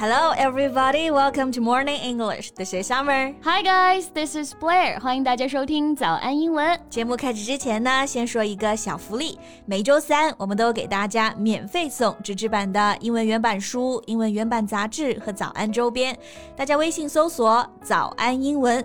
Hello, everybody. Welcome to Morning English. This is Summer. Hi, guys. This is Blair. 欢迎大家收听早安英文。节目开始之前呢，先说一个小福利。每周三，我们都给大家免费送纸质版的英文原版书、英文原版杂志和早安周边。大家微信搜索“早安英文”，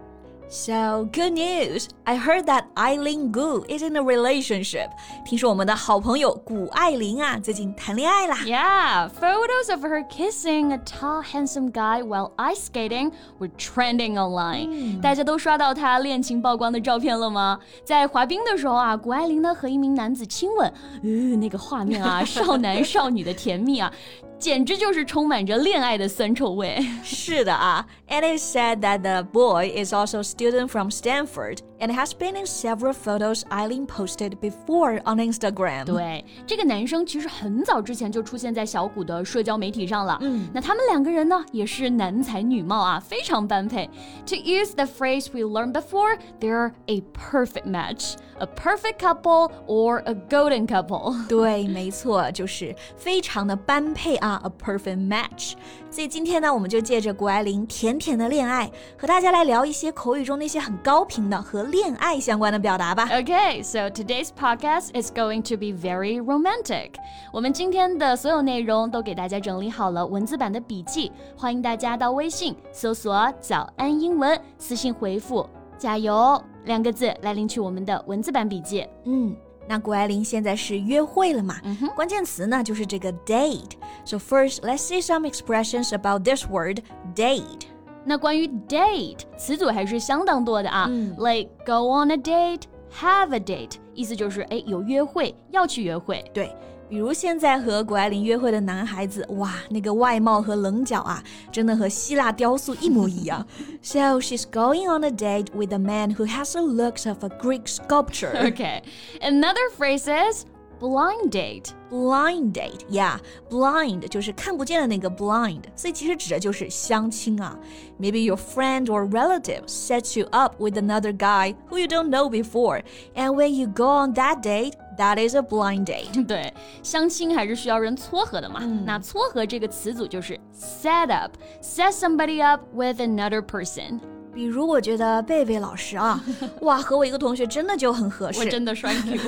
！So good news! I heard that Eileen Gu is in a relationship. 听说我们的好朋友谷爱凌啊，最近谈恋爱啦。Yeah, photos of her kissing a tall, handsome guy while ice skating were trending online. 大家都刷到她恋情曝光的照片了吗？在滑冰的时候啊，谷爱凌呢和一名男子亲吻，呃，那个画面啊，少男少女的甜蜜啊。简直就是充满着恋爱的酸臭味。是的啊，And it said that the boy is also a student from Stanford and has been in several photos Eileen posted before on Instagram。对，这个男生其实很早之前就出现在小谷的社交媒体上了。嗯，那他们两个人呢，也是男才女貌啊，非常般配。To use the phrase we learned before, they're a perfect match, a perfect couple or a golden couple。对，没错，就是非常的般配啊。a perfect match。所以今天呢，我们就借着谷爱凌甜甜的恋爱，和大家来聊一些口语中那些很高频的和 恋爱相关的表达吧。Okay, so today's podcast is going to be very romantic. 我们今天的所有内容都给大家整理好了文字版的笔记，欢迎大家到微信搜索“早安英文”，私信回复“加油”两个字来领取我们的文字版笔记。嗯。那谷爱凌现在是约会了嘛？嗯、关键词呢就是这个 date。So first, let's see some expressions about this word date. 那关于 date 词组还是相当多的啊、嗯、，like go on a date, have a date，意思就是哎有约会，要去约会。对。比如现在和谷爱凌约会的男孩子，哇，那个外貌和棱角啊，真的和希腊雕塑一模一样。so she's going on a date with a man who has the looks of a Greek sculpture. Okay, another phrase is blind date. Blind date, yeah, blind 就是看不见的那个 blind，所以其实指的就是相亲啊。Maybe your friend or relative sets you up with another guy who you don't know before, and when you go on that date. That is a blind date。对，相亲还是需要人撮合的嘛。嗯、那撮合这个词组就是 set up，set somebody up with another person。 比如我觉得贝贝老师啊，哇，和我一个同学真的就很合适。我真的帅气。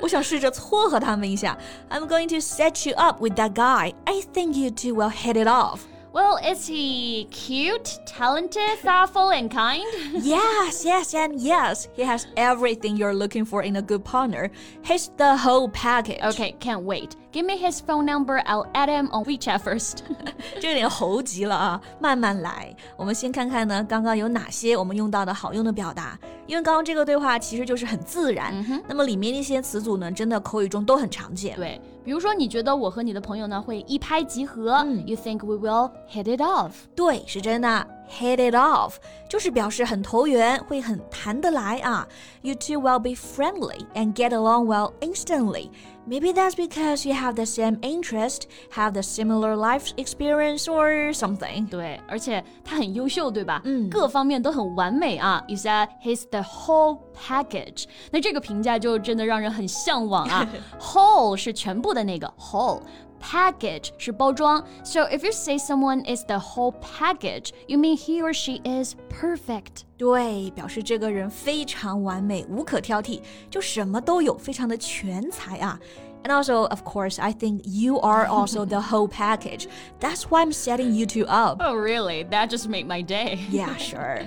我想试着撮合他们一下。I'm going to set you up with that guy. I think you two will hit it off. Well, is he cute, talented, thoughtful, and kind? yes, yes, and yes. He has everything you're looking for in a good partner. He's the whole package. Okay, can't wait. Give me his phone number. I'll add him on WeChat first. 这有点猴急了啊，慢慢来。我们先看看呢，刚刚有哪些我们用到的好用的表达。因为刚刚这个对话其实就是很自然，嗯、那么里面那些词组呢，真的口语中都很常见。对，比如说你觉得我和你的朋友呢会一拍即合、嗯、，You think we will hit it off？对，是真的。hit it off 就是表示很投缘，会很谈得来啊。You two will be friendly and get along well instantly. Maybe that's because you have the same interest, have the similar life experience or something. 对，而且他很优秀，对吧？嗯，各方面都很完美啊。You said he's the whole package. 那这个评价就真的让人很向往啊。whole 是全部的那个 whole。 package 是包装，so if you say someone is the whole package, you mean he or she is perfect. 对，表示这个人非常完美，无可挑剔，就什么都有，非常的全才啊。And also, of course, I think you are also the whole package. That's why I'm setting you two up. Oh, really? That just made my day. yeah, sure.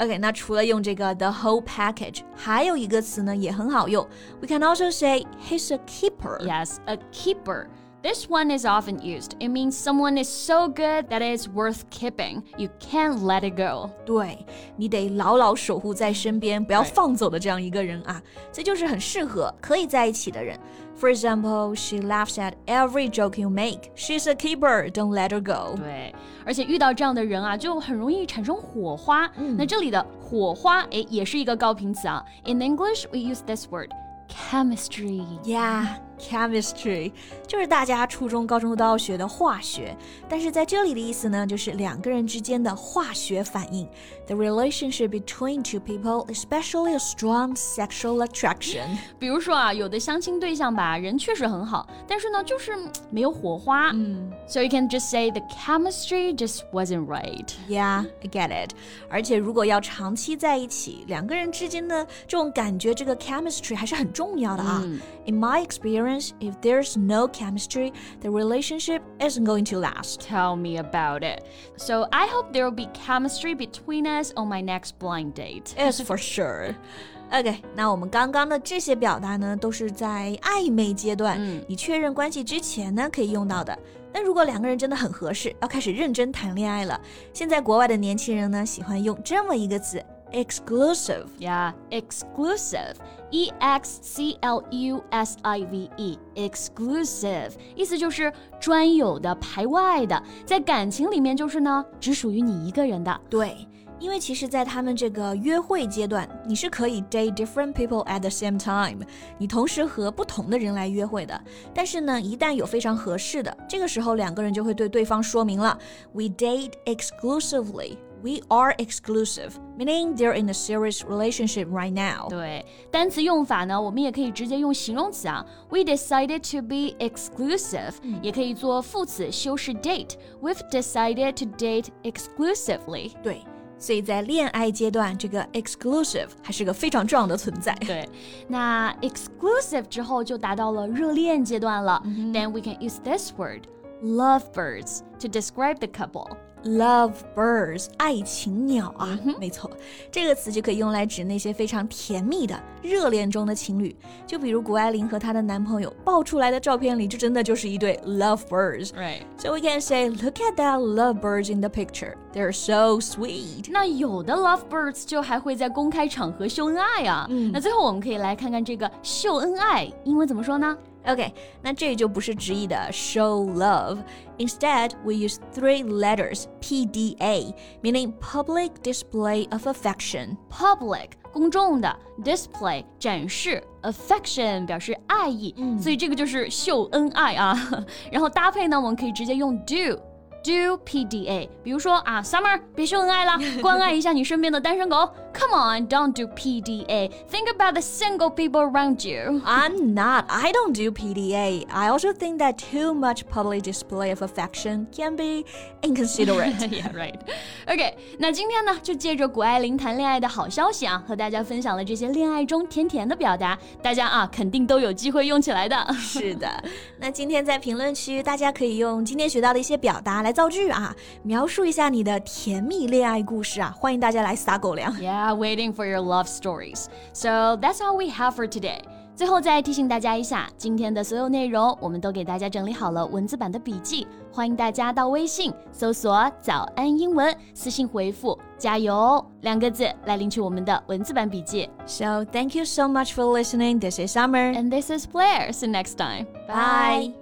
OK，那除了用这个 the whole package，还有一个词呢也很好用。We can also say he's a keeper. Yes, a keeper. This one is often used. It means someone is so good that it's worth keeping. You can't let it go. 对，你得牢牢守护在身边，不要放走的这样一个人啊，这就是很适合可以在一起的人。For example, she laughs at every joke you make. She's a keeper. Don't let her go. 对，而且遇到这样的人啊，就很容易产生火花。嗯、那这里的火花，哎，也是一个高频词啊。In English, we use this word chemistry. Yeah chemistry，就是大家初中、高中都要学的化学。但是在这里的意思呢，就是两个人之间的化学反应。The relationship between two people, especially a strong sexual attraction。比如说啊，有的相亲对象吧，人确实很好，但是呢，就是没有火花。嗯，So you can just say the chemistry just wasn't right. Yeah, I get it. 而且如果要长期在一起，两个人之间的这种感觉，这个 chemistry 还是很重要的啊。嗯 in my experience, if there's no chemistry, the relationship isn't going to last. Tell me about it. So I hope there will be chemistry between us on my next blind date. It's for sure. OK，那我们刚刚的这些表达呢，都是在暧昧阶段，嗯，你确认关系之前呢可以用到的。那如果两个人真的很合适，要开始认真谈恋爱了，现在国外的年轻人呢喜欢用这么一个词 exclusive. Yeah, exclusive. E X C L U S I V E. Exclusive 意思就是专有的、排外的，在感情里面就是呢，只属于你一个人的。对。因为其实，在他们这个约会阶段，你是可以 date different people at the same time，你同时和不同的人来约会的。但是呢，一旦有非常合适的，这个时候两个人就会对对方说明了：We date exclusively。we are exclusive, meaning they're in a serious relationship right now. 对，单词用法呢，我们也可以直接用形容词啊。We decided to be exclusive，、嗯、也可以做副词修饰 date。We've decided to date exclusively。对。所以在恋爱阶段，这个 exclusive 还是个非常重要的存在。对，那 exclusive 之后就达到了热恋阶段了。Mm -hmm. Then we can use this word, lovebirds, to describe the couple. Love birds，爱情鸟啊，没错，这个词就可以用来指那些非常甜蜜的热恋中的情侣。就比如谷爱凌和她的男朋友爆出来的照片里，就真的就是一对 love birds。Right. So we can say, look at that love birds in the picture. They're so sweet. 那有的 love birds 就还会在公开场合秀恩爱啊。嗯，那最后我们可以来看看这个秀恩爱英文怎么说呢 ？OK，那这就不是直译的 show love. Instead, we use three letters PDA, meaning public display of affection. Public 公众的 display 展示 affection 表示爱意，嗯、所以这个就是秀恩爱啊。然后搭配呢，我们可以直接用 do。 do PDA，比如说啊，Summer，别秀恩爱了，关爱一下你身边的单身狗。Come on, don't do PDA. Think about the single people around you. I'm not. I don't do PDA. I also think that too much public display of affection can be inconsiderate. yeah, right. OK，那今天呢，就借着谷爱凌谈恋爱的好消息啊，和大家分享了这些恋爱中甜甜的表达，大家啊肯定都有机会用起来的。是的，那今天在评论区，大家可以用今天学到的一些表达来 造句啊，描述一下你的甜蜜恋爱故事啊，欢迎大家来撒狗粮。Yeah waiting for your love stories. So that's all we have for today. 最后再提醒大家一下，今天的所有内容我们都给大家整理好了文字版的笔记，欢迎大家到微信搜索“早安英文”，私信回复“加油”两个字来领取我们的文字版笔记。So thank you so much for listening. This is Summer and this is Blair. See you next time. Bye.